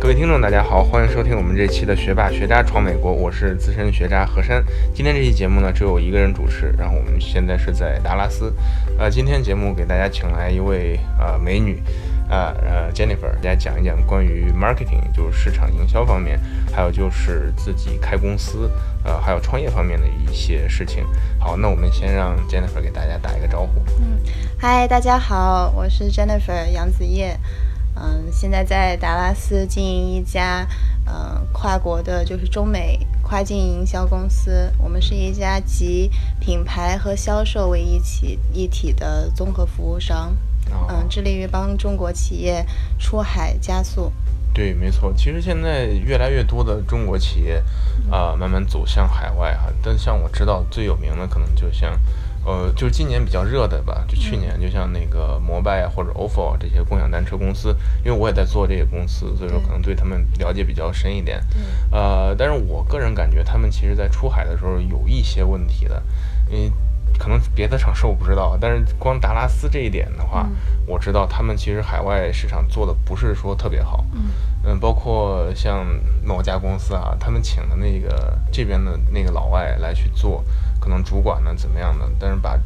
各位听众，大家好，欢迎收听我们这期的学霸学渣闯美国，我是资深学渣何山。今天这期节目呢，只有我一个人主持，然后我们现在是在达拉斯。呃，今天节目给大家请来一位呃美女，呃呃 Jennifer，大家讲一讲关于 marketing，就是市场营销方面，还有就是自己开公司，呃，还有创业方面的一些事情。好，那我们先让 Jennifer 给大家打一个招呼。嗯，嗨，大家好，我是 Jennifer 杨子叶。嗯，现在在达拉斯经营一家嗯跨国的，就是中美跨境营销公司。我们是一家集品牌和销售为一起一体的综合服务商。嗯，致力于帮中国企业出海加速。对，没错。其实现在越来越多的中国企业啊，慢慢走向海外哈。但像我知道最有名的，可能就像。呃，就是今年比较热的吧，就去年，就像那个摩拜啊或者 ofo 这些共享单车公司，因为我也在做这些公司，所以说可能对他们了解比较深一点。呃，但是我个人感觉他们其实在出海的时候有一些问题的，因为可能别的城市我不知道，但是光达拉斯这一点的话，我知道他们其实海外市场做的不是说特别好。嗯。嗯，包括像某家公司啊，他们请的那个这边的那个老外来去做。可能主管呢怎么样的，但是把。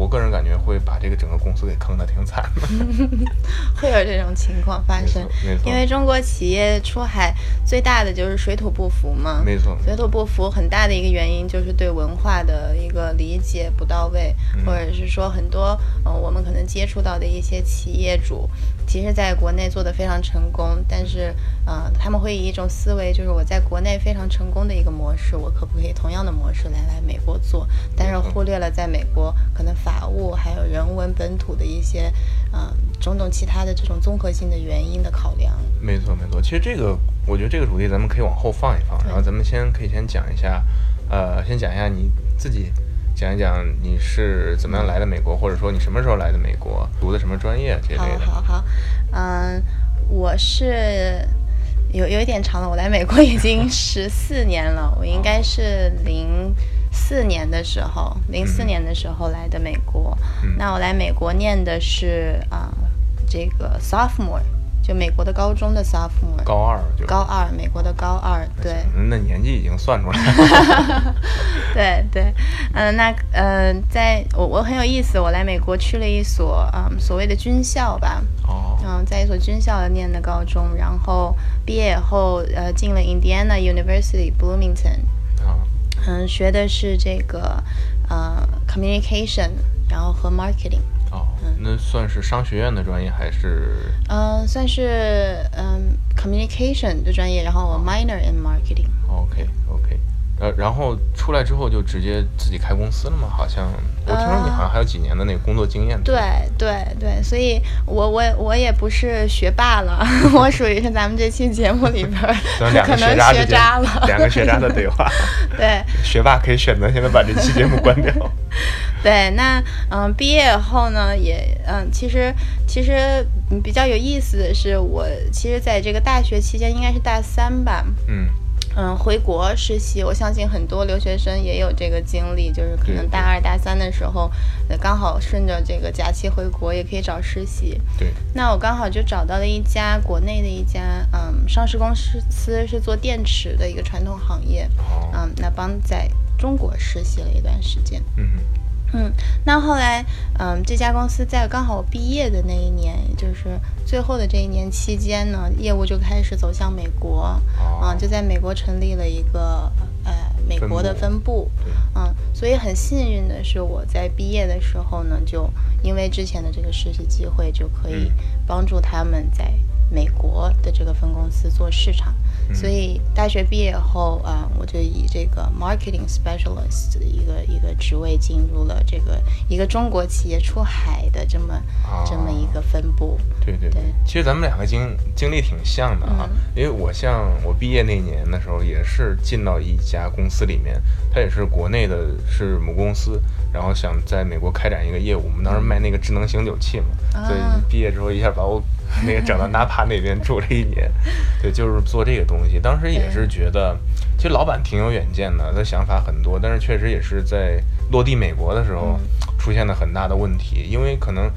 我个人感觉会把这个整个公司给坑的挺惨的，会有这种情况发生，因为中国企业出海最大的就是水土不服嘛，没错，水土不服很大的一个原因就是对文化的一个理解不到位，或者是说很多呃我们可能接触到的一些企业主，其实在国内做的非常成功，但是呃他们会以一种思维，就是我在国内非常成功的一个模式，我可不可以同样的模式来来美国做，但是忽略了在美国可能发法务还有人文本土的一些，嗯，种种其他的这种综合性的原因的考量。没错没错，其实这个我觉得这个主题咱们可以往后放一放，然后咱们先可以先讲一下，呃，先讲一下你自己，讲一讲你是怎么样来的美国，或者说你什么时候来的美国，读的什么专业这类的。好好好，嗯，我是有有一点长了，我来美国已经十四年了，我应该是零。四年的时候，零四年的时候来的美国。那我来美国念的是啊，这个 sophomore，就美国的高中的 sophomore。高二就。高二，美国的高二，对。那年纪已经算出来了。对 对，嗯，那嗯，在我我很有意思，我来美国去了一所嗯所谓的军校吧。哦。嗯，在一所军校念的高中，然后毕业以后呃进了 Indiana University Bloomington。嗯，学的是这个，呃，communication，然后和 marketing。哦，那算是商学院的专业还是？嗯，算是嗯 communication 的专业，然后我 minor in marketing。呃，然后出来之后就直接自己开公司了嘛？好像我听说你好像还有几年的那个工作经验。对对对，所以我我我也不是学霸了，我属于是咱们这期节目里边可能学渣了。两个学渣的对话。对，学霸可以选择现在把这期节目关掉。对，那嗯，毕业以后呢，也嗯，其实其实比较有意思的是，我其实在这个大学期间应该是大三吧。嗯。嗯，回国实习，我相信很多留学生也有这个经历，就是可能大二大三的时候，刚好顺着这个假期回国，也可以找实习。对，那我刚好就找到了一家国内的一家嗯上市公司，是做电池的一个传统行业。哦。嗯，那帮在中国实习了一段时间。嗯嗯，那后来，嗯，这家公司在刚好我毕业的那一年，也就是最后的这一年期间呢，业务就开始走向美国，啊，就在美国成立了一个呃美国的分部，嗯，所以很幸运的是，我在毕业的时候呢，就因为之前的这个实习机会，就可以帮助他们在。美国的这个分公司做市场，所以大学毕业后啊，我就以这个 marketing specialist 的一个一个职位进入了这个一个中国企业出海的这么这么一个分部。对对对，其实咱们两个经经历挺像的哈，因为我像我毕业那年的时候，也是进到一家公司里面，它也是国内的，是母公司，然后想在美国开展一个业务，我们当时卖那个智能醒酒器嘛，所以毕业之后一下把我。那个整到纳帕那边住了一年，对，就是做这个东西。当时也是觉得，其实老板挺有远见的，他想法很多，但是确实也是在落地美国的时候出现了很大的问题。因为可能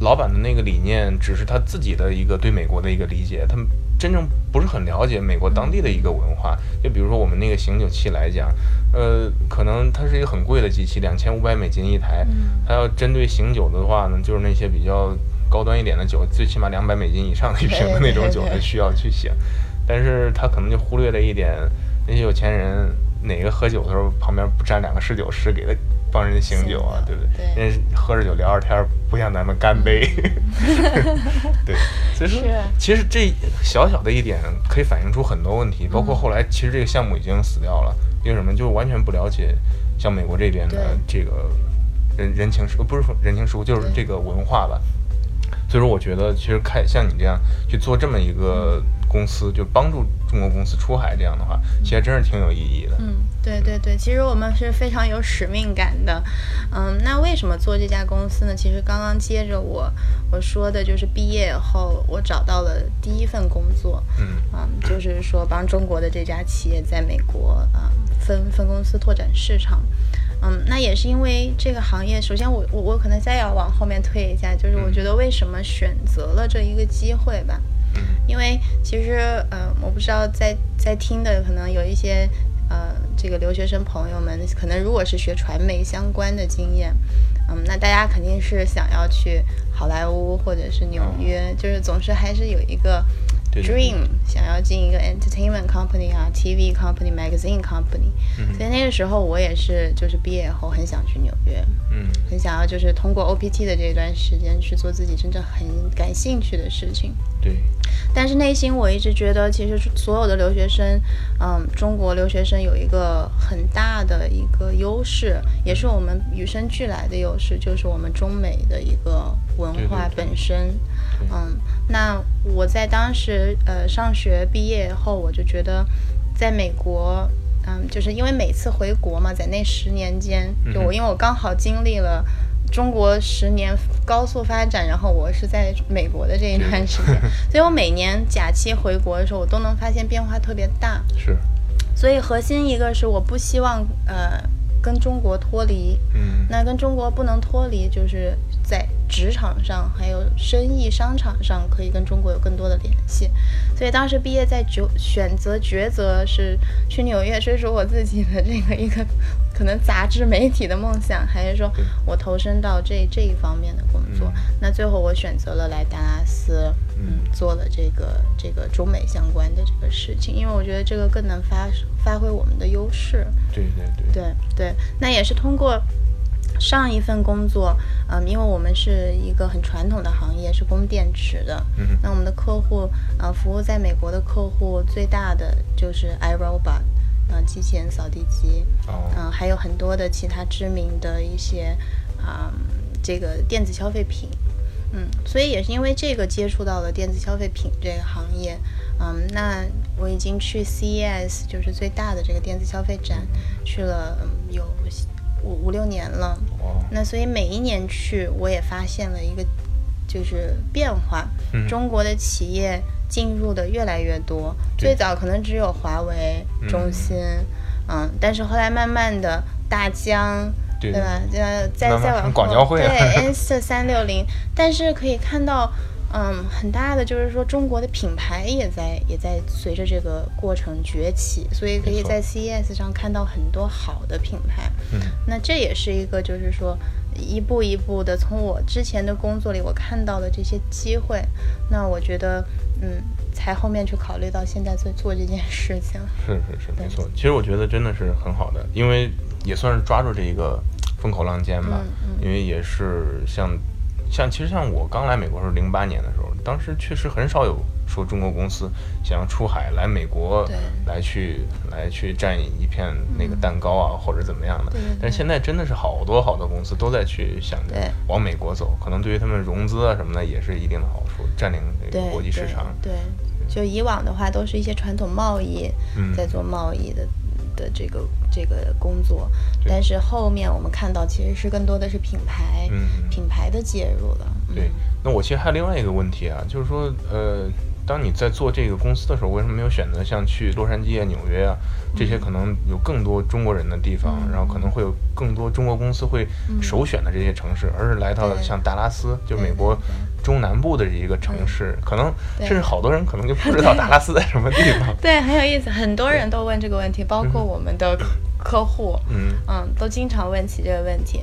老板的那个理念只是他自己的一个对美国的一个理解，他们真正不是很了解美国当地的一个文化。就比如说我们那个醒酒器来讲，呃，可能它是一个很贵的机器，两千五百美金一台，它要针对醒酒的话呢，就是那些比较高端一点的酒，最起码两百美金以上的一瓶的那种酒才需要去醒。但是他可能就忽略了一点，那些有钱人哪个喝酒的时候旁边不站两个侍酒师给他帮人醒酒啊，对不对？人家喝着酒聊着天，不像咱们干杯。对，所以说其实这小小的一点可以反映出很多问题，包括后来其实这个项目已经死掉了，因为什么？就是完全不了解像美国这边的这个人人情世，不是说人情世故，就是这个文化吧。所以说，我觉得其实开像你这样去做这么一个公司，就帮助中国公司出海这样的话，其实真是挺有意义的。嗯，对对对，其实我们是非常有使命感的。嗯，那为什么做这家公司呢？其实刚刚接着我我说的就是毕业后我找到了第一份工作。嗯，嗯，就是说帮中国的这家企业在美国啊分分公司拓展市场。嗯，那也是因为这个行业。首先，我我我可能再要往后面推一下，就是我觉得为什么选择了这一个机会吧。因为其实，呃，我不知道在在听的可能有一些呃这个留学生朋友们，可能如果是学传媒相关的经验，嗯，那大家肯定是想要去好莱坞或者是纽约，就是总是还是有一个。Dream 想要进一个 entertainment company 啊，TV company、magazine company，所以那个时候我也是，就是毕业后很想去纽约，嗯，很想要就是通过 OPT 的这段时间去做自己真正很感兴趣的事情。对。但是内心我一直觉得，其实所有的留学生，嗯，中国留学生有一个很大的一个优势，也是我们与生俱来的优势，就是我们中美的一个文化本身。嗯，那我在当时呃上学毕业后，我就觉得，在美国，嗯，就是因为每次回国嘛，在那十年间，就我因为我刚好经历了中国十年高速发展，然后我是在美国的这一段时间，所以我每年假期回国的时候，我都能发现变化特别大。是，所以核心一个是我不希望呃跟中国脱离，嗯，那跟中国不能脱离，就是在。职场上还有生意商场上可以跟中国有更多的联系，所以当时毕业在抉选择抉择是去纽约追逐我自己的这个一个可能杂志媒体的梦想，还是说我投身到这这一方面的工作？那最后我选择了来达拉斯，嗯，做了这个这个中美相关的这个事情，因为我觉得这个更能发发挥我们的优势。对对对对对，那也是通过。上一份工作，嗯，因为我们是一个很传统的行业，是供电池的。嗯，那我们的客户，呃，服务在美国的客户最大的就是 iRobot，嗯，机器人扫地机。哦。嗯，还有很多的其他知名的一些，啊，这个电子消费品。嗯，所以也是因为这个接触到了电子消费品这个行业。嗯，那我已经去 CES，就是最大的这个电子消费展，去了有。五五六年了，那所以每一年去，我也发现了一个就是变化。中国的企业进入的越来越多，最早可能只有华为、中兴，嗯，但是后来慢慢的大疆，对吧？呃，再再往后，对 N 四三六零，但是可以看到。嗯，很大的就是说，中国的品牌也在也在随着这个过程崛起，所以可以在 CES 上看到很多好的品牌。嗯，那这也是一个就是说一步一步的从我之前的工作里我看到的这些机会，那我觉得嗯，才后面去考虑到现在在做这件事情。是是是，没错。其实我觉得真的是很好的，因为也算是抓住这一个风口浪尖吧。嗯嗯。因为也是像。像其实像我刚来美国时候，零八年的时候，当时确实很少有说中国公司想要出海来美国来去来去占一片那个蛋糕啊，或者怎么样的。但是现在真的是好多好多公司都在去想着往美国走，可能对于他们融资啊什么的也是一定的好处，占领这个国际市场。对，就以往的话都是一些传统贸易在做贸易的。的这个这个工作，但是后面我们看到其实是更多的是品牌，品牌的介入了。对，那我其实还有另外一个问题啊，就是说，呃，当当你在做这个公司的时候，为什么没有选择像去洛杉矶啊、纽约啊这些可能有更多中国人的地方，然后可能会有更多中国公司会首选的这些城市，而是来到了像达拉斯，就美国中南部的一个城市，可能甚至好多人可能就不知道达拉斯在什么地方。对，很有意思，很多人都问这个问题，包括我们的客户，嗯。嗯，都经常问起这个问题。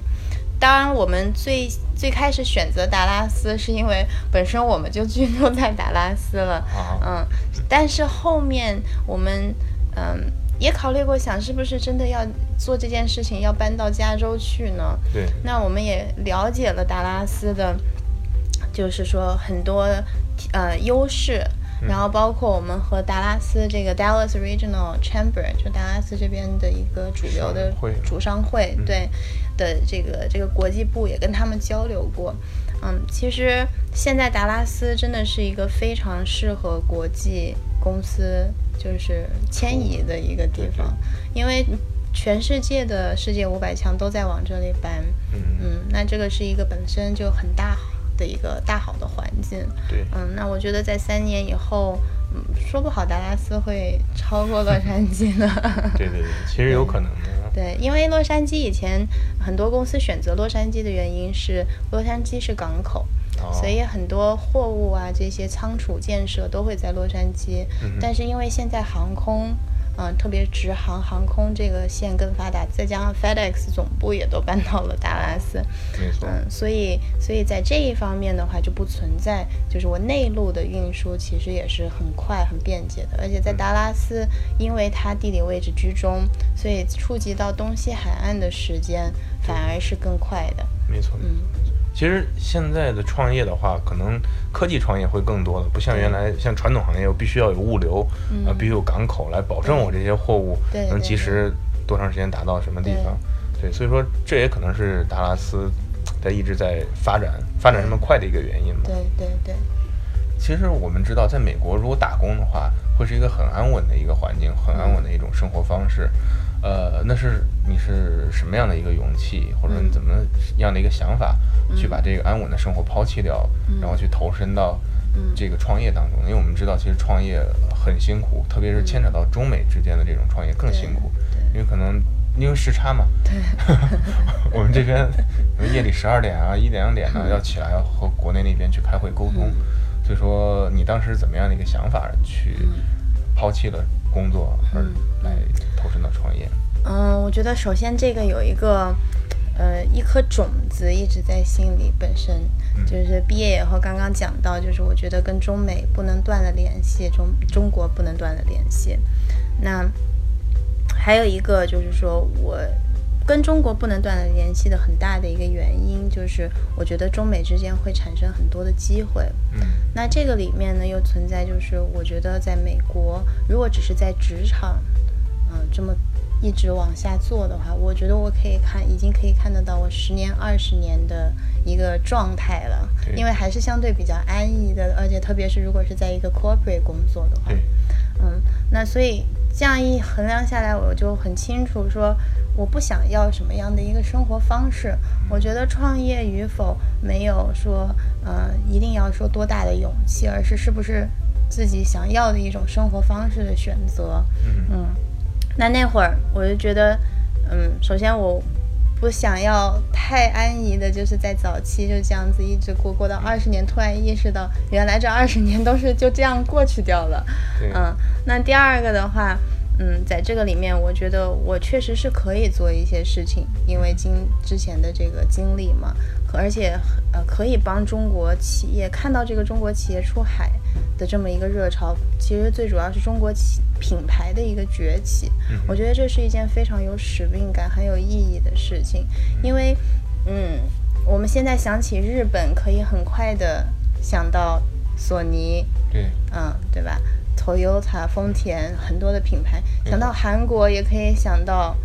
当然，我们最最开始选择达拉斯，是因为本身我们就居住在达拉斯了，嗯，但是后面我们嗯也考虑过，想是不是真的要做这件事情，要搬到加州去呢？对。那我们也了解了达拉斯的，就是说很多呃优势。然后包括我们和达拉斯这个 Dallas Regional Chamber，就达拉斯这边的一个主流的主商会，对的这个这个国际部也跟他们交流过。嗯，其实现在达拉斯真的是一个非常适合国际公司就是迁移的一个地方，因为全世界的世界五百强都在往这里搬。嗯，那这个是一个本身就很大。的一个大好的环境，对，嗯，那我觉得在三年以后，嗯，说不好达拉斯会超过洛杉矶呢。对对对，其实有可能的。对，因为洛杉矶以前很多公司选择洛杉矶的原因是洛杉矶是港口，所以很多货物啊这些仓储建设都会在洛杉矶。但是因为现在航空。嗯，特别直航航空这个线更发达，再加上 FedEx 总部也都搬到了达拉斯，没错。嗯，所以所以在这一方面的话就不存在，就是我内陆的运输其实也是很快很便捷的，而且在达拉斯，因为它地理位置居中，所以触及到东西海岸的时间反而是更快的。没错，嗯。其实现在的创业的话，可能科技创业会更多的，不像原来像传统行业，我必须要有物流，啊，必须有港口来保证我这些货物能及时多长时间达到什么地方。对，所以说这也可能是达拉斯在一直在发展发展这么快的一个原因嘛。对对对。其实我们知道，在美国如果打工的话，会是一个很安稳的一个环境，很安稳的一种生活方式。呃，那是你是什么样的一个勇气，或者你怎么样的一个想法，去把这个安稳的生活抛弃掉，然后去投身到这个创业当中？因为我们知道，其实创业很辛苦，特别是牵扯到中美之间的这种创业更辛苦，因为可能因为时差嘛。对。我们这边夜里十二点啊，一点两点呢要起来和国内那边去开会沟通，所以说你当时怎么样的一个想法去抛弃了？工作而来投身到创业。嗯，我觉得首先这个有一个，呃，一颗种子一直在心里，本身就是毕业以后刚刚讲到，就是我觉得跟中美不能断了联系，中中国不能断了联系。那还有一个就是说我。跟中国不能断了联系的很大的一个原因，就是我觉得中美之间会产生很多的机会。嗯，那这个里面呢，又存在就是我觉得在美国，如果只是在职场，嗯，这么一直往下做的话，我觉得我可以看，已经可以看得到我十年、二十年的一个状态了。因为还是相对比较安逸的，而且特别是如果是在一个 corporate 工作的话，嗯，那所以这样一衡量下来，我就很清楚说。我不想要什么样的一个生活方式？我觉得创业与否没有说，呃，一定要说多大的勇气，而是是不是自己想要的一种生活方式的选择。嗯，那那会儿我就觉得，嗯，首先我不想要太安逸的，就是在早期就这样子一直过，过到二十年，突然意识到原来这二十年都是就这样过去掉了。嗯，那第二个的话。嗯，在这个里面，我觉得我确实是可以做一些事情，因为经之前的这个经历嘛，而且呃可以帮中国企业看到这个中国企业出海的这么一个热潮，其实最主要是中国企品牌的一个崛起。我觉得这是一件非常有使命感、很有意义的事情，因为嗯，我们现在想起日本，可以很快的想到索尼，对，嗯，对吧？Toyota、丰田很多的品牌，想到韩国也可以想到，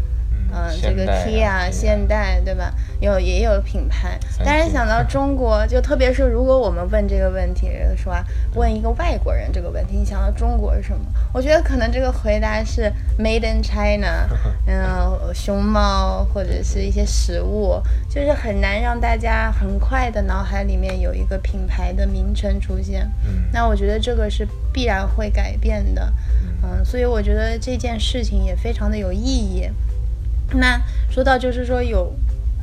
嗯，这个 Kia 现代对吧？有也有品牌，但是想到中国，就特别是如果我们问这个问题，说问一个外国人这个问题，你想到中国是什么？我觉得可能这个回答是 Made in China，嗯，熊猫或者是一些食物，就是很难让大家很快的脑海里面有一个品牌的名称出现。那我觉得这个是必然会改变的，嗯，所以我觉得这件事情也非常的有意义。那说到就是说有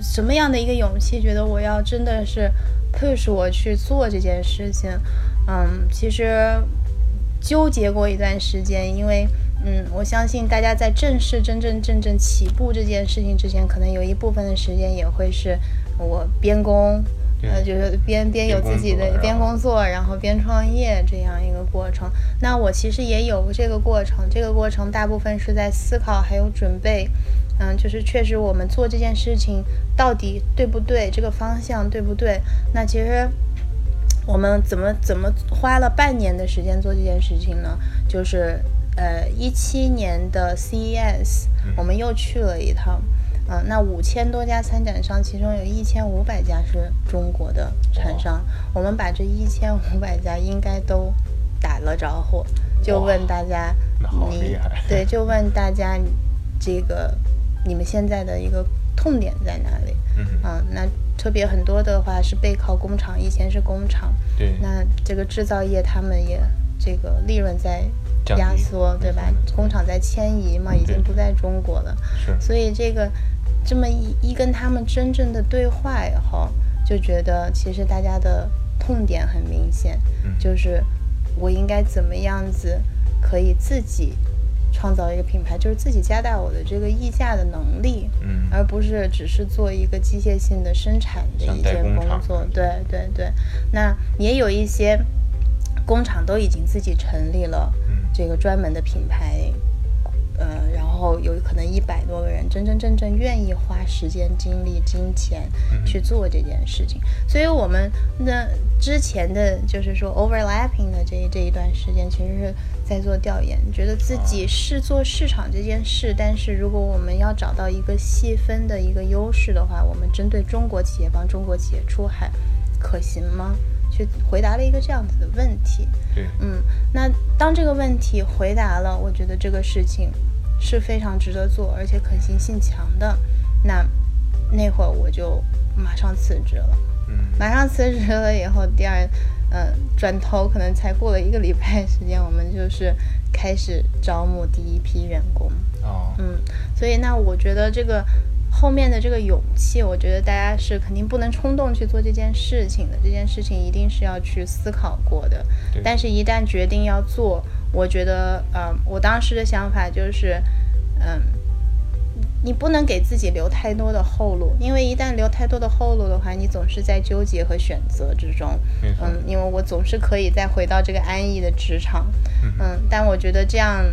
什么样的一个勇气，觉得我要真的是 push 我去做这件事情，嗯，其实。纠结过一段时间，因为，嗯，我相信大家在正式真真正正起步这件事情之前，可能有一部分的时间也会是我边工，呃，就是边边有自己的边工作，然后边创业这样一个过程。那我其实也有这个过程，这个过程大部分是在思考还有准备，嗯，就是确实我们做这件事情到底对不对，这个方向对不对？那其实。我们怎么怎么花了半年的时间做这件事情呢？就是呃一七年的 CES，我们又去了一趟，嗯，那五千多家参展商，其中有一千五百家是中国的厂商，我们把这一千五百家应该都打了招呼，就问大家，你对，就问大家这个你们现在的一个痛点在哪里？嗯，那。特别很多的话是背靠工厂，以前是工厂，对，那这个制造业他们也这个利润在压缩，对吧？工厂在迁移嘛，已经不在中国了，是。所以这个这么一一跟他们真正的对话以后，就觉得其实大家的痛点很明显，就是我应该怎么样子可以自己。创造一个品牌，就是自己加大我的这个溢价的能力，嗯，而不是只是做一个机械性的生产的一些工作。对对对，那也有一些工厂都已经自己成立了这个专门的品牌。呃，然后有可能一百多个人真真正正愿意花时间、精力、金钱去做这件事情，所以我们那之前的就是说 overlapping 的这这一段时间，其实是在做调研，觉得自己是做市场这件事，但是如果我们要找到一个细分的一个优势的话，我们针对中国企业帮中国企业出海，可行吗？去回答了一个这样子的问题。对，嗯，那当这个问题回答了，我觉得这个事情。是非常值得做，而且可行性强的。那那会儿我就马上辞职了。嗯，马上辞职了以后，第二，呃，转头可能才过了一个礼拜时间，我们就是开始招募第一批员工。哦，嗯，所以那我觉得这个后面的这个勇气，我觉得大家是肯定不能冲动去做这件事情的。这件事情一定是要去思考过的。但是，一旦决定要做。我觉得，嗯，我当时的想法就是，嗯，你不能给自己留太多的后路，因为一旦留太多的后路的话，你总是在纠结和选择之中。嗯，因为我总是可以再回到这个安逸的职场。嗯，但我觉得这样。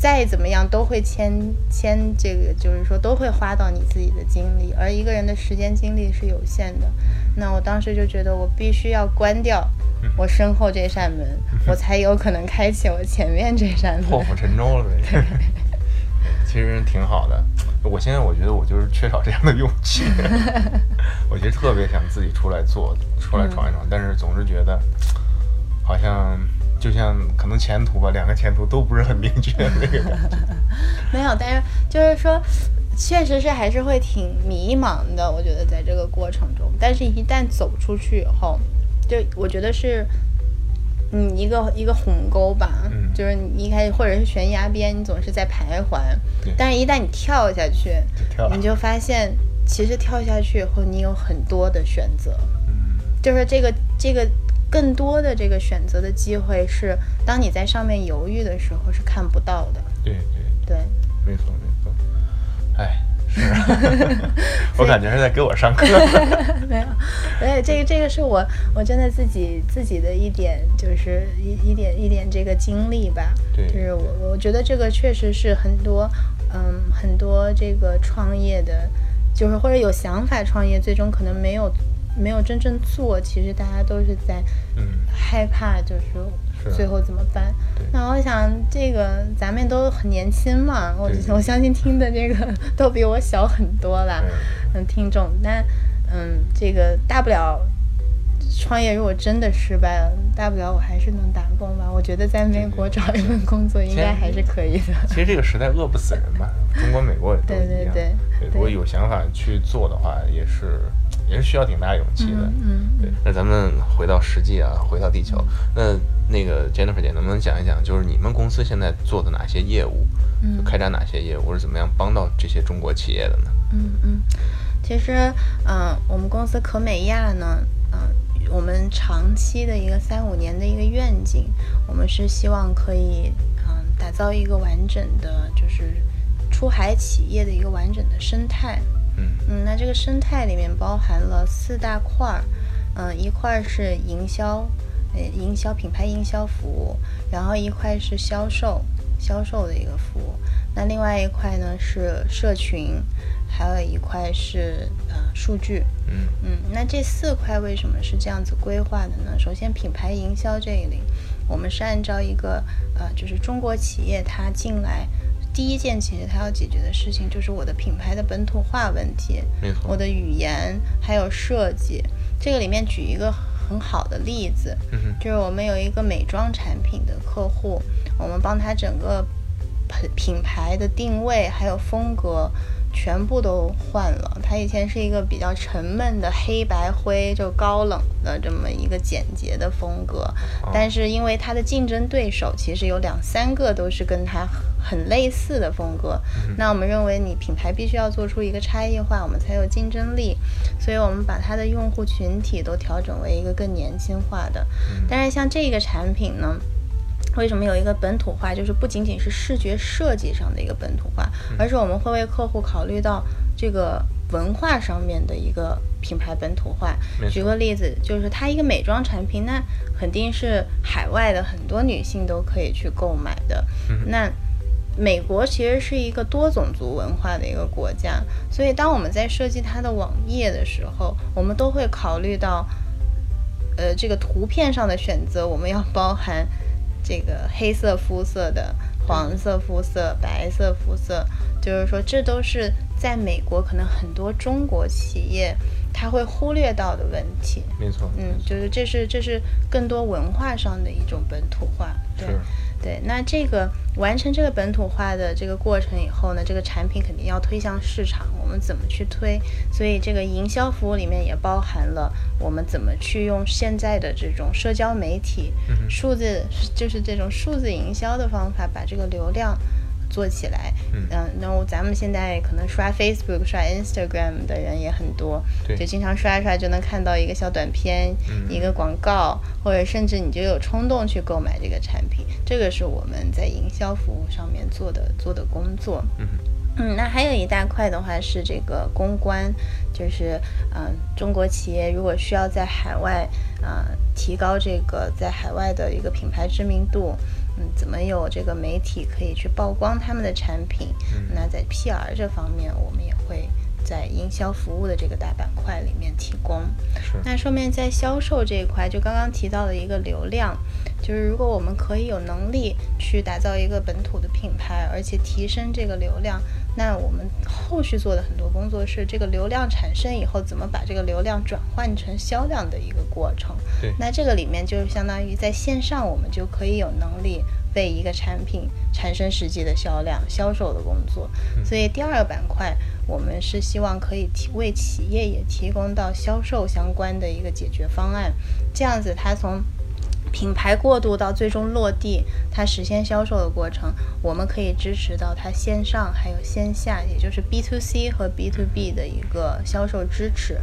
再怎么样都会牵牵这个，就是说都会花到你自己的精力，而一个人的时间精力是有限的。那我当时就觉得我必须要关掉我身后这扇门，我才有可能开启我前面这扇门。破釜沉舟了呗。其实挺好的。我现在我觉得我就是缺少这样的勇气。我其实特别想自己出来做，出来闯一闯，但是总是觉得好像。就像可能前途吧，两个前途都不是很明确那个感觉。没有，但是就是说，确实是还是会挺迷茫的。我觉得在这个过程中，但是一旦走出去以后，就我觉得是，嗯，一个一个鸿沟吧。嗯。就是你一开始或者是悬崖边，你总是在徘徊。但是，一旦你跳下去，你就发现，其实跳下去以后，你有很多的选择。嗯。就是这个这个。更多的这个选择的机会是，当你在上面犹豫的时候是看不到的。对对对，没错没错。哎，是，我感觉是在给我上课。没有，哎，这个这个是我我真的自己自己的一点，就是一一点一点这个经历吧。对，就是我我觉得这个确实是很多嗯很多这个创业的，就是或者有想法创业，最终可能没有。没有真正做，其实大家都是在害怕，就是最后怎么办？那我想这个咱们都很年轻嘛，我我相信听的这个 都比我小很多了，嗯，听众，但嗯，这个大不了。创业如果真的失败了，大不了我还是能打工吧。我觉得在美国找一份工作应该还是可以的。其实这个时代饿不死人嘛，中国、美国也都一样。对对对，如果有想法去做的话，也是也是需要挺大勇气的。嗯，对。那咱们回到实际啊，回到地球。那那个 Jennifer 姐能不能讲一讲，就是你们公司现在做的哪些业务，就开展哪些业务，是怎么样帮到这些中国企业的呢？嗯嗯，其实嗯，我们公司可美亚呢，嗯。我们长期的一个三五年的一个愿景，我们是希望可以，嗯，打造一个完整的，就是出海企业的一个完整的生态。嗯嗯，那这个生态里面包含了四大块儿，嗯，一块是营销，呃，营销品牌营销服务，然后一块是销售，销售的一个服务，那另外一块呢是社群。还有一块是呃数据，嗯嗯，那这四块为什么是这样子规划的呢？首先，品牌营销这一类，我们是按照一个呃，就是中国企业它进来第一件其实他要解决的事情就是我的品牌的本土化问题，没错，我的语言还有设计。这个里面举一个很好的例子，就是我们有一个美妆产品的客户，我们帮他整个品品牌的定位还有风格。全部都换了。它以前是一个比较沉闷的黑白灰，就高冷的这么一个简洁的风格。但是因为它的竞争对手其实有两三个都是跟它很类似的风格，那我们认为你品牌必须要做出一个差异化，我们才有竞争力。所以我们把它的用户群体都调整为一个更年轻化的。但是像这个产品呢？为什么有一个本土化？就是不仅仅是视觉设计上的一个本土化，而是我们会为客户考虑到这个文化上面的一个品牌本土化。举个例子，就是它一个美妆产品，那肯定是海外的很多女性都可以去购买的。那美国其实是一个多种族文化的一个国家，所以当我们在设计它的网页的时候，我们都会考虑到，呃，这个图片上的选择，我们要包含。这个黑色肤色的、黄色肤色、白色肤色，就是说，这都是在美国可能很多中国企业他会忽略到的问题。没错，嗯，就是这是这是更多文化上的一种本土化。对。对，那这个完成这个本土化的这个过程以后呢，这个产品肯定要推向市场，我们怎么去推？所以这个营销服务里面也包含了我们怎么去用现在的这种社交媒体、数字，就是这种数字营销的方法，把这个流量。做起来，嗯，那我咱们现在可能刷 Facebook、刷 Instagram 的人也很多，就经常刷一刷就能看到一个小短片，一个广告，或者甚至你就有冲动去购买这个产品。这个是我们在营销服务上面做的做的工作。嗯嗯，那还有一大块的话是这个公关，就是嗯，中国企业如果需要在海外啊提高这个在海外的一个品牌知名度。嗯，怎么有这个媒体可以去曝光他们的产品？那在 PR 这方面，我们也会在营销服务的这个大板块里面提供。那顺便在销售这一块，就刚刚提到的一个流量，就是如果我们可以有能力去打造一个本土的品牌，而且提升这个流量。那我们后续做的很多工作是这个流量产生以后，怎么把这个流量转换成销量的一个过程。对，那这个里面就是相当于在线上，我们就可以有能力为一个产品产生实际的销量、销售的工作。所以第二个板块，我们是希望可以提为企业也提供到销售相关的一个解决方案，这样子它从。品牌过渡到最终落地，它实现销售的过程，我们可以支持到它线上还有线下，也就是 B to C 和 B to B 的一个销售支持。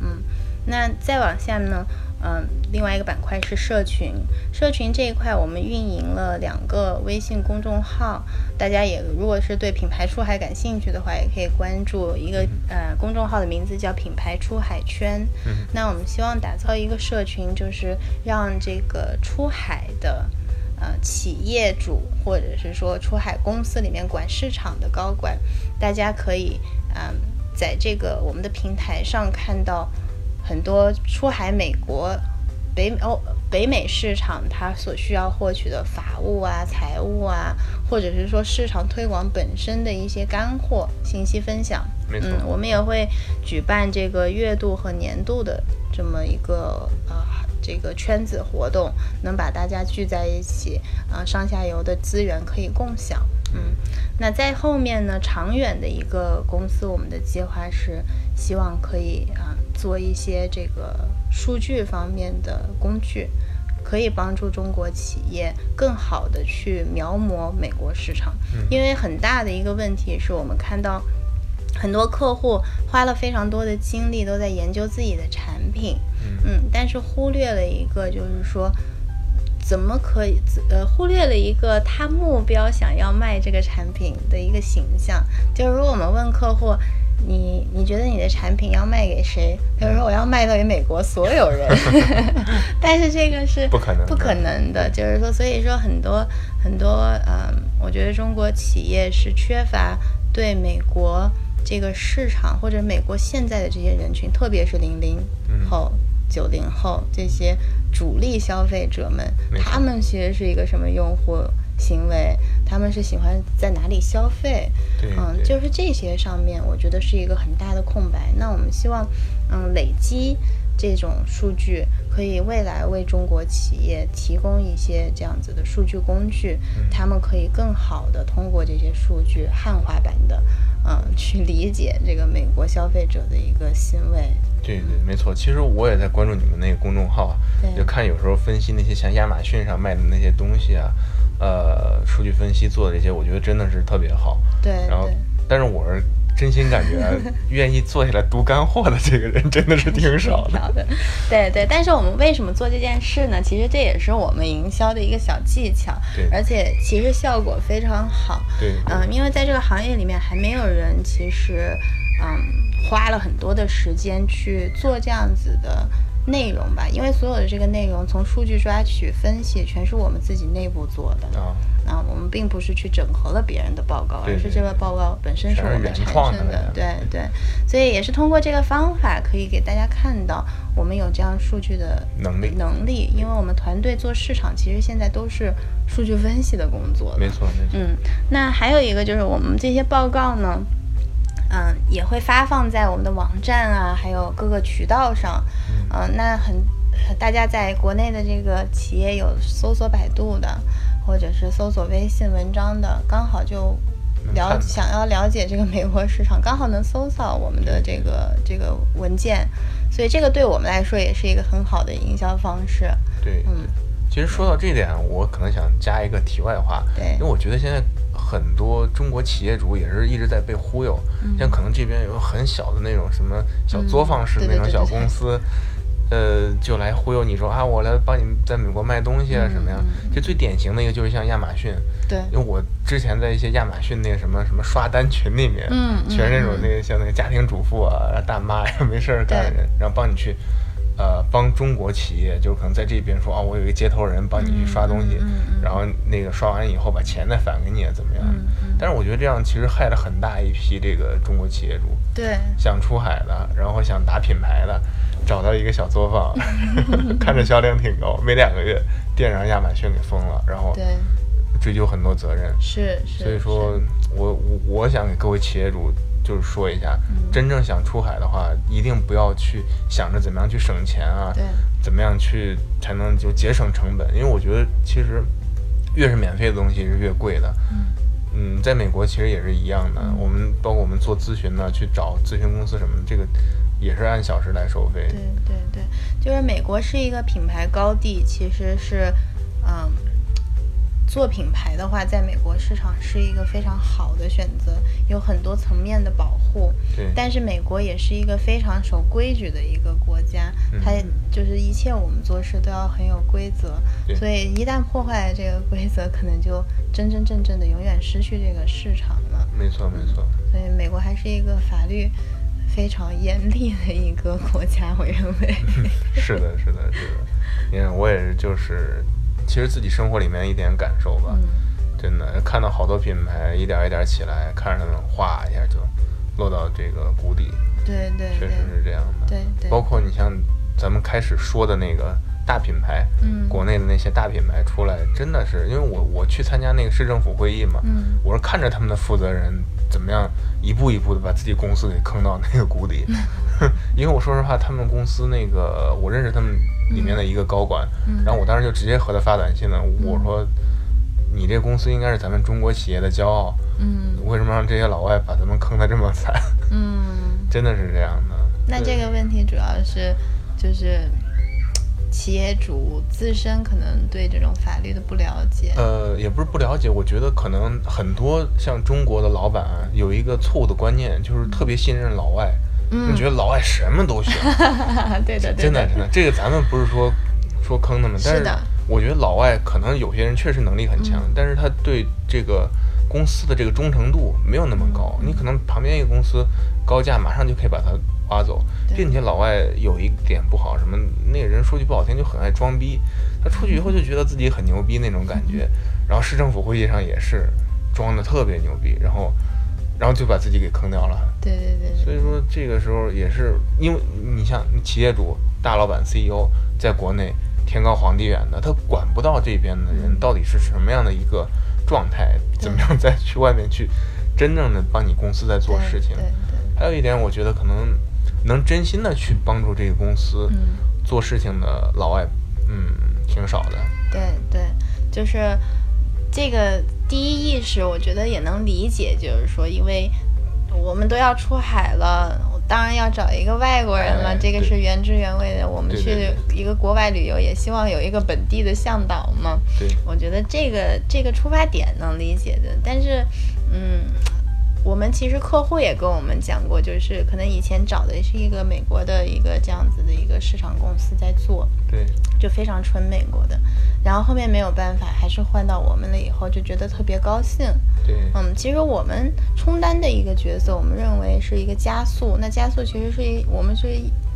嗯，那再往下呢？嗯，另外一个板块是社群，社群这一块我们运营了两个微信公众号，大家也如果是对品牌出海感兴趣的话，也可以关注一个呃公众号的名字叫品牌出海圈。那我们希望打造一个社群，就是让这个出海的呃企业主或者是说出海公司里面管市场的高管，大家可以嗯在这个我们的平台上看到。很多出海美国、北欧、北美市场，它所需要获取的法务啊、财务啊，或者是说市场推广本身的一些干货信息分享。嗯，我们也会举办这个月度和年度的这么一个呃这个圈子活动，能把大家聚在一起，啊，上下游的资源可以共享。嗯，那在后面呢？长远的一个公司，我们的计划是希望可以啊做一些这个数据方面的工具，可以帮助中国企业更好的去描摹美国市场。因为很大的一个问题是我们看到很多客户花了非常多的精力都在研究自己的产品，嗯，但是忽略了一个就是说。怎么可以呃忽略了一个他目标想要卖这个产品的一个形象？就是如果我们问客户，你你觉得你的产品要卖给谁？比如说我要卖到给美国所有人，但是这个是不可能不可能的。就是说，所以说很多很多嗯，我觉得中国企业是缺乏对美国这个市场或者美国现在的这些人群，特别是零零后。九零后这些主力消费者们，他们其实是一个什么用户行为？他们是喜欢在哪里消费？嗯，就是这些上面，我觉得是一个很大的空白。那我们希望，嗯，累积这种数据，可以未来为中国企业提供一些这样子的数据工具，他们可以更好的通过这些数据汉化版的。嗯，去理解这个美国消费者的一个行为。对对，没错。其实我也在关注你们那个公众号，就看有时候分析那些像亚马逊上卖的那些东西啊，呃，数据分析做的这些，我觉得真的是特别好。对。然后，但是我是。真心感觉，愿意坐下来读干货的这个人真的是挺少的。对对，但是我们为什么做这件事呢？其实这也是我们营销的一个小技巧，而且其实效果非常好。对，嗯，因为在这个行业里面还没有人其实，嗯，花了很多的时间去做这样子的。内容吧，因为所有的这个内容从数据抓取、分析，全是我们自己内部做的。啊，那我们并不是去整合了别人的报告，而是这个报告本身是我们产生的。对对，所以也是通过这个方法，可以给大家看到我们有这样数据的能力。能力，因为我们团队做市场，其实现在都是数据分析的工作。没错没错。嗯，那还有一个就是我们这些报告呢。嗯，也会发放在我们的网站啊，还有各个渠道上。嗯，那很，大家在国内的这个企业有搜索百度的，或者是搜索微信文章的，刚好就了想要了解这个美国市场，刚好能搜到我们的这个这个文件，所以这个对我们来说也是一个很好的营销方式。对，嗯，其实说到这点，我可能想加一个题外话，对，因为我觉得现在。很多中国企业主也是一直在被忽悠，像可能这边有很小的那种什么小作坊式那种小公司，呃，就来忽悠你说啊，我来帮你在美国卖东西啊什么呀？这最典型的一个就是像亚马逊，对，因为我之前在一些亚马逊那个什么什么刷单群里面，嗯，全是那种那个像那个家庭主妇啊、大妈呀，没事儿干的人，然后帮你去。呃，帮中国企业，就是可能在这边说啊，我有一个接头人帮你去刷东西，然后那个刷完以后把钱再返给你，怎么样？但是我觉得这样其实害了很大一批这个中国企业主。对，想出海的，然后想打品牌的，找到一个小作坊，看着销量挺高，没两个月，店让亚马逊给封了，然后追究很多责任。是是。所以说我我我想给各位企业主。就是说一下，真正想出海的话，一定不要去想着怎么样去省钱啊，怎么样去才能就节省成本，因为我觉得其实越是免费的东西是越贵的。嗯，在美国其实也是一样的，我们包括我们做咨询呢，去找咨询公司什么的，这个也是按小时来收费。对对对，就是美国是一个品牌高地，其实是，嗯。做品牌的话，在美国市场是一个非常好的选择，有很多层面的保护。对。但是美国也是一个非常守规矩的一个国家，它就是一切我们做事都要很有规则。所以一旦破坏了这个规则，可能就真真正正的永远失去这个市场了。没错，没错。所以美国还是一个法律非常严厉的一个国家，我认为。是的，是的，是的。因为我也是，就是。其实自己生活里面一点感受吧，真的看到好多品牌一点一点起来，看着他们哗一下就落到这个谷底，对对，确实是这样的。对对，包括你像咱们开始说的那个大品牌，嗯，国内的那些大品牌出来，真的是因为我我去参加那个市政府会议嘛，嗯，我是看着他们的负责人怎么样一步一步的把自己公司给坑到那个谷底。因为我说实话，他们公司那个我认识他们里面的一个高管，然后我当时就直接和他发短信了，我说。你这公司应该是咱们中国企业的骄傲，嗯，为什么让这些老外把咱们坑得这么惨？嗯，真的是这样的。那这个问题主要是就是企业主自身可能对这种法律的不了解。呃，也不是不了解，我觉得可能很多像中国的老板有一个错误的观念，就是特别信任老外，嗯，觉得老外什么都行。对的，真的真的，这个咱们不是说说坑他们，但是。我觉得老外可能有些人确实能力很强，但是他对这个公司的这个忠诚度没有那么高。你可能旁边一个公司高价马上就可以把他挖走，并且老外有一点不好，什么那个人说句不好听就很爱装逼，他出去以后就觉得自己很牛逼那种感觉。然后市政府会议上也是装的特别牛逼，然后然后就把自己给坑掉了。对对对。所以说这个时候也是因为你像企业主、大老板、CEO 在国内。天高皇帝远的，他管不到这边的人到底是什么样的一个状态，怎么样再去外面去真正的帮你公司在做事情。还有一点，我觉得可能能真心的去帮助这个公司做事情的老外，嗯，挺少的。对对，就是这个第一意识，我觉得也能理解，就是说，因为我们都要出海了。当然要找一个外国人了，这个是原汁原味的。我们去一个国外旅游，也希望有一个本地的向导嘛。对，我觉得这个这个出发点能理解的，但是，嗯。我们其实客户也跟我们讲过，就是可能以前找的是一个美国的一个这样子的一个市场公司在做，对，就非常纯美国的。然后后面没有办法，还是换到我们了以后，就觉得特别高兴。对，嗯，其实我们充当的一个角色，我们认为是一个加速。那加速其实是一，我们是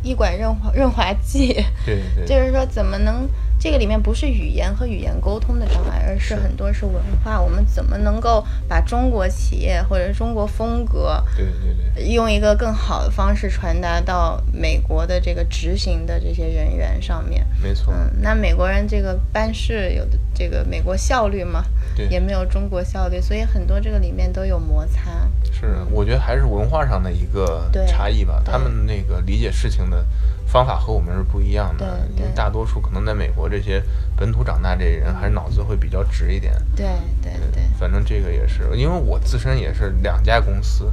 一管润滑润滑剂。对对，就是说怎么能。这个里面不是语言和语言沟通的障碍，而是很多是文化。我们怎么能够把中国企业或者中国风格，对对对，用一个更好的方式传达到美国的这个执行的这些人员上面？没错。嗯，那美国人这个办事有的这个美国效率嘛，也没有中国效率，所以很多这个里面都有摩擦。是，我觉得还是文化上的一个差异吧。他们那个理解事情的。方法和我们是不一样的，因为大多数可能在美国这些本土长大这些人，还是脑子会比较直一点。对对对，反正这个也是，因为我自身也是两家公司，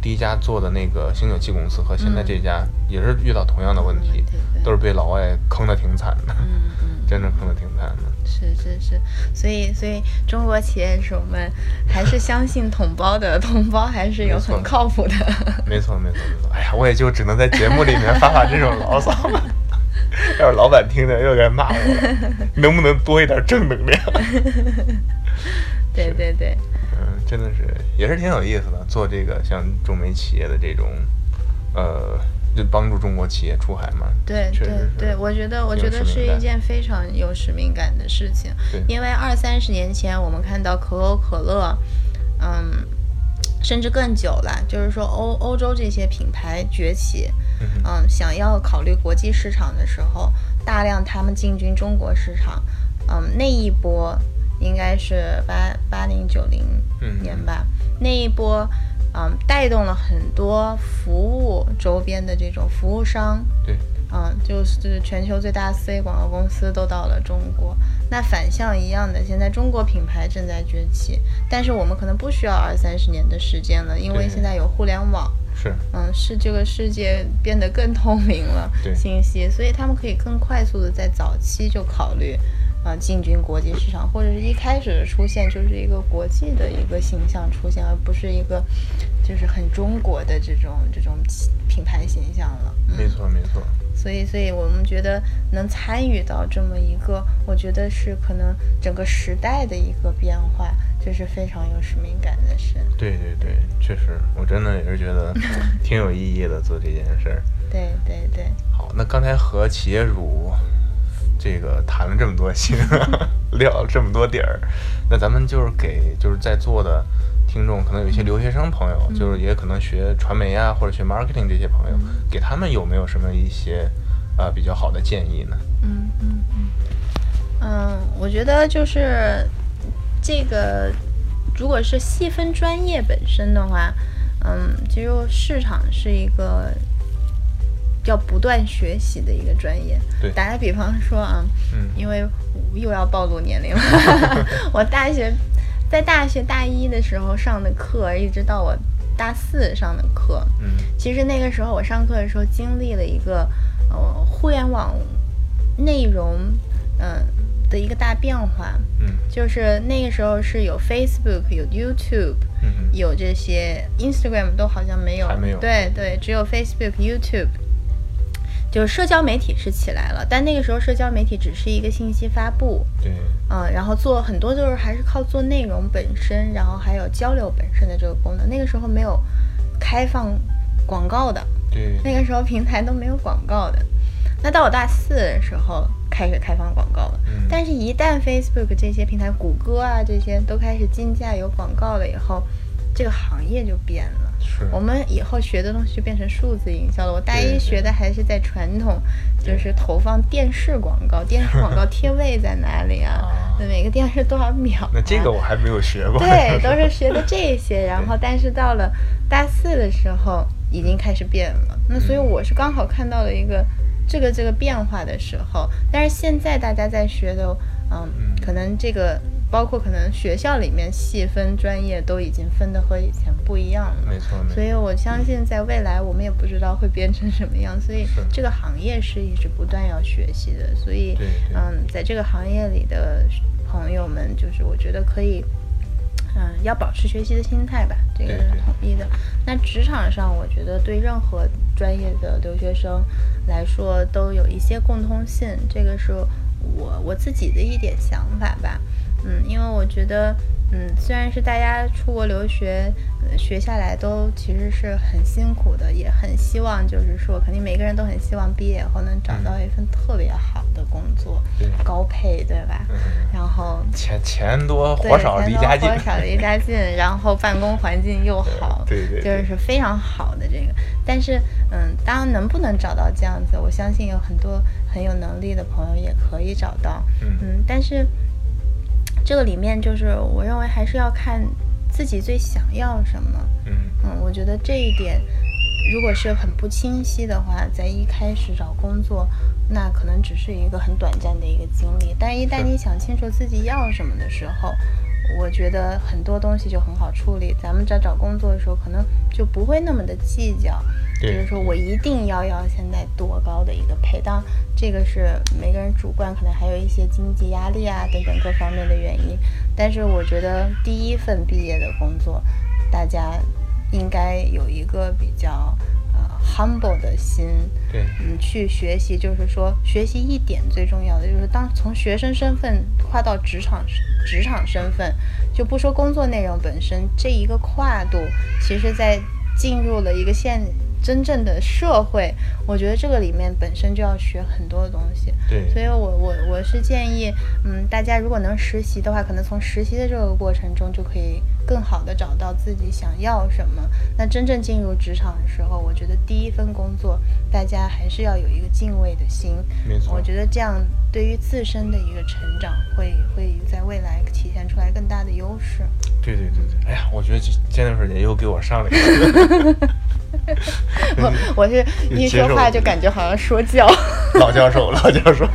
第一家做的那个星九七公司和现在这家也是遇到同样的问题，都是被老外坑的挺惨的，真的坑的挺惨的。是是是，所以所以中国企业主们还是相信同胞的，同胞还是有很靠谱的。没错没错没错，哎呀，我也就只能在节目里面发发这种牢骚了。要是老板听着又该骂我了，能不能多一点正能量？对对对，嗯，真的是也是挺有意思的，做这个像中美企业的这种，呃。就帮助中国企业出海嘛？对对对，我觉得我觉得是一件非常有使命感的事情。因为二三十年前我们看到可口可乐，嗯，甚至更久了，就是说欧欧洲这些品牌崛起，嗯，想要考虑国际市场的时候，大量他们进军中国市场，嗯，那一波应该是八八零九零年吧，那一波。嗯，带动了很多服务周边的这种服务商。对，嗯，就是全球最大四 A 广告公司都到了中国。那反向一样的，现在中国品牌正在崛起，但是我们可能不需要二三十年的时间了，因为现在有互联网。是，嗯，是这个世界变得更透明了，信息，所以他们可以更快速的在早期就考虑。啊，进军国际市场，或者是一开始的出现就是一个国际的一个形象出现，而不是一个就是很中国的这种这种品牌形象了。没错，没错。所以，所以我们觉得能参与到这么一个，我觉得是可能整个时代的一个变化，就是非常有使命感的事。对对对，确实，我真的也是觉得 挺有意义的做这件事儿。对对对。好，那刚才和企业主。这个谈了这么多心，撂了这么多底儿，那咱们就是给就是在座的听众，可能有一些留学生朋友，就是也可能学传媒啊或者学 marketing 这些朋友，给他们有没有什么一些呃比较好的建议呢？嗯嗯嗯，嗯，我觉得就是这个，如果是细分专业本身的话，嗯，其实市场是一个。要不断学习的一个专业。对，打个比方说啊，嗯，因为又要暴露年龄了。我大学在大学大一的时候上的课，一直到我大四上的课，嗯，其实那个时候我上课的时候经历了一个呃互联网内容嗯的一个大变化，嗯，就是那个时候是有 Facebook 有 YouTube，嗯，有这些 Instagram 都好像没有，还没有，对对，只有 Facebook YouTube。就是社交媒体是起来了，但那个时候社交媒体只是一个信息发布，对，嗯，然后做很多就是还是靠做内容本身，然后还有交流本身的这个功能。那个时候没有开放广告的，对，那个时候平台都没有广告的。那到我大四的时候开始开放广告了，但是，一旦 Facebook 这些平台、谷歌啊这些都开始竞价有广告了以后，这个行业就变了。我们以后学的东西就变成数字营销了。我大一学的还是在传统，就是投放电视广告，电视广告贴位在哪里啊？每个电视多少秒？那这个我还没有学过。对，都是学的这些。然后，但是到了大四的时候，已经开始变了。那所以我是刚好看到了一个这个这个变化的时候。但是现在大家在学的，嗯，可能这个。包括可能学校里面细分专业都已经分的和以前不一样了，没错。所以我相信在未来我们也不知道会变成什么样，所以这个行业是一直不断要学习的。所以，嗯，在这个行业里的朋友们，就是我觉得可以，嗯，要保持学习的心态吧，这个是统一的。那职场上，我觉得对任何专业的留学生来说都有一些共通性，这个是我我自己的一点想法吧。嗯，因为我觉得，嗯，虽然是大家出国留学，学下来都其实是很辛苦的，也很希望，就是说，肯定每个人都很希望毕业后能找到一份特别好的工作，高配，对吧？然后钱钱多活少离家近，活少离家近，然后办公环境又好，对对，就是非常好的这个。但是，嗯，当然能不能找到这样子，我相信有很多很有能力的朋友也可以找到，嗯，但是。这个里面就是，我认为还是要看自己最想要什么。嗯嗯，我觉得这一点，如果是很不清晰的话，在一开始找工作，那可能只是一个很短暂的一个经历。但一旦你想清楚自己要什么的时候，我觉得很多东西就很好处理。咱们在找工作的时候，可能就不会那么的计较。就是说我一定要要现在多高的一个配当，这个是每个人主观可能还有一些经济压力啊等等各方面的原因。但是我觉得第一份毕业的工作，大家应该有一个比较呃 humble 的心，对，嗯，去学习。就是说学习一点最重要的就是当从学生身份跨到职场职场身份，就不说工作内容本身这一个跨度，其实在进入了一个现。真正的社会，我觉得这个里面本身就要学很多的东西。对，所以我我我是建议，嗯，大家如果能实习的话，可能从实习的这个过程中就可以更好的找到自己想要什么。那真正进入职场的时候，我觉得第一份工作，大家还是要有一个敬畏的心。没错，我觉得这样对于自身的一个成长，会会在未来体现出来更大的优势。对对对对，哎呀，我觉得这段时间又给我上了一课。我我是一说话就感觉好像说教，老教授老教授，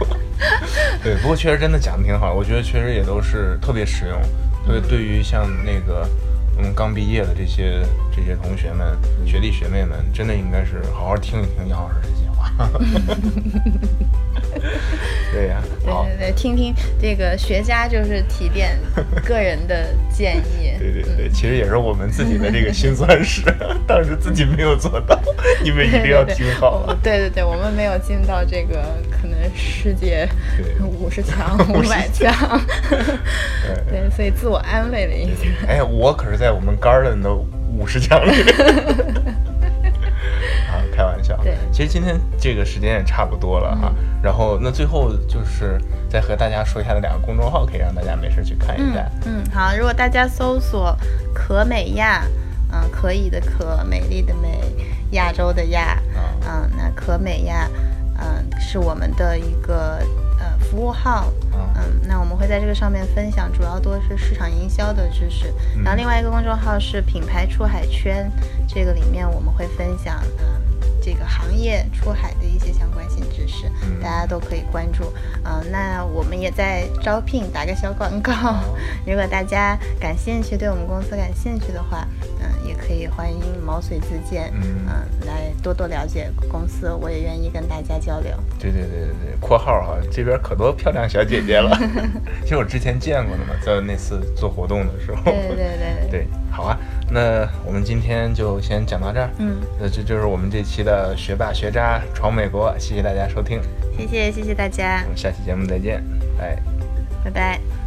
对，不过确实真的讲的挺好，我觉得确实也都是特别实用，特别对于像那个嗯刚毕业的这些这些同学们、学弟学妹们，真的应该是好好听一听杨老师这些话。对呀，对对对，听听这个学家就是提点个人的建议。对对对，其实也是我们自己的这个辛酸史，当时自己没有做到，你们一定要听好。对对对，我们没有进到这个可能世界五十强、五百强。对，所以自我安慰了一下。哎，我可是在我们 Garden 的五十强里。啊，开玩笑。笑。对，其实今天这个时间也差不多了哈。然后那最后就是再和大家说一下那两个公众号，可以让大家没事去看一下。嗯，好，如果大家搜索“可美亚”，嗯，可以的可，美丽的美，亚洲的亚，嗯，那可美亚，嗯，是我们的一个。服务号，嗯，那我们会在这个上面分享，主要多是市场营销的知识。然后另外一个公众号是品牌出海圈，这个里面我们会分享，嗯，这个行业出海的一些相关性知识，大家都可以关注。嗯，那我们也在招聘，打个小广告，如果大家感兴趣，对我们公司感兴趣的话。也可以欢迎毛遂自荐，嗯，来多多了解公司，我也愿意跟大家交流。对对对对对，括号哈，这边可多漂亮小姐姐了，其实我之前见过的嘛，在那次做活动的时候。对对对。对，好啊，那我们今天就先讲到这儿，嗯，那这就是我们这期的学霸学渣闯美国，谢谢大家收听，谢谢谢谢大家，我们下期节目再见，拜。拜拜。